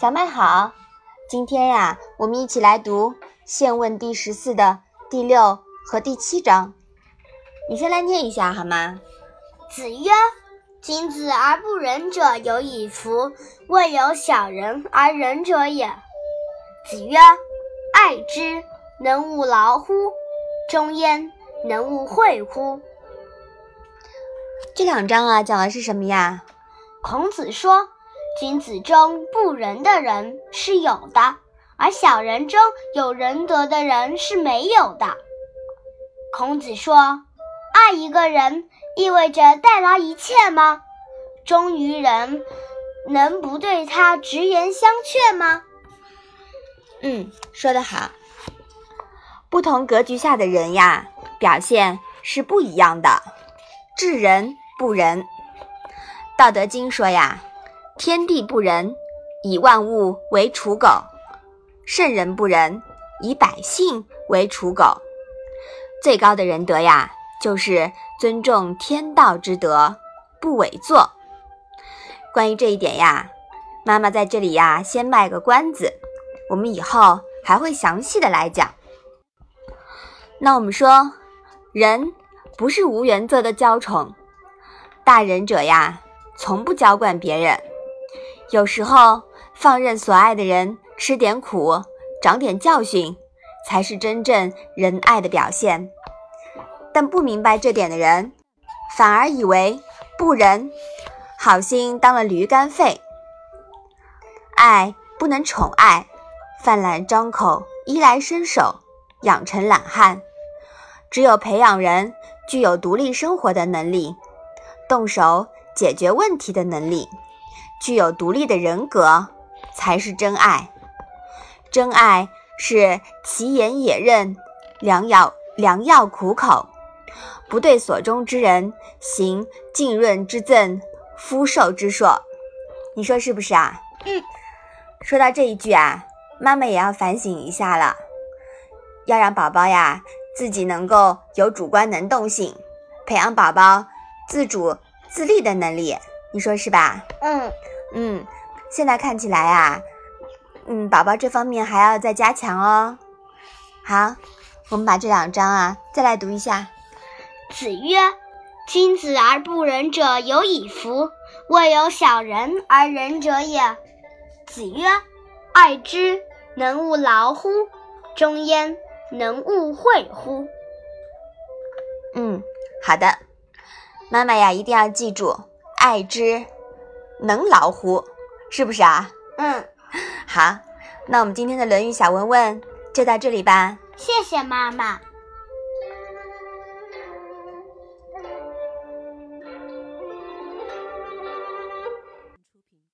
小麦好，今天呀，我们一起来读《现问》第十四的第六和第七章。你先来念一下好吗？子曰：“君子而不仁者有以夫，未有小人而仁者也。”子曰：“爱之，能勿劳乎？忠焉，能勿惠乎？”这两章啊，讲的是什么呀？孔子说。君子中不仁的人是有的，而小人中有仁德的人是没有的。孔子说：“爱一个人意味着代劳一切吗？忠于人能不对他直言相劝吗？”嗯，说得好。不同格局下的人呀，表现是不一样的。治人不仁，《道德经》说呀。天地不仁，以万物为刍狗；圣人不仁，以百姓为刍狗。最高的仁德呀，就是尊重天道之德，不伪作。关于这一点呀，妈妈在这里呀，先卖个关子，我们以后还会详细的来讲。那我们说，人不是无原则的娇宠，大仁者呀，从不娇惯别人。有时候，放任所爱的人吃点苦，长点教训，才是真正仁爱的表现。但不明白这点的人，反而以为不仁，好心当了驴肝肺。爱不能宠爱，泛滥张口，衣来伸手，养成懒汉。只有培养人具有独立生活的能力，动手解决问题的能力。具有独立的人格，才是真爱。真爱是其言也刃，良药良药苦口，不对所中之人行浸润之赠，肤受之硕。你说是不是啊？嗯。说到这一句啊，妈妈也要反省一下了，要让宝宝呀自己能够有主观能动性，培养宝宝自主自立的能力。你说是吧？嗯。嗯，现在看起来啊，嗯，宝宝这方面还要再加强哦。好，我们把这两章啊再来读一下。子曰：“君子而不仁者有以夫，未有小人而仁者也。”子曰：“爱之，能勿劳乎？中焉，能勿会乎？”嗯，好的，妈妈呀，一定要记住，爱之。能劳乎，是不是啊？嗯，好，那我们今天的《论语》小文问就到这里吧。谢谢妈妈。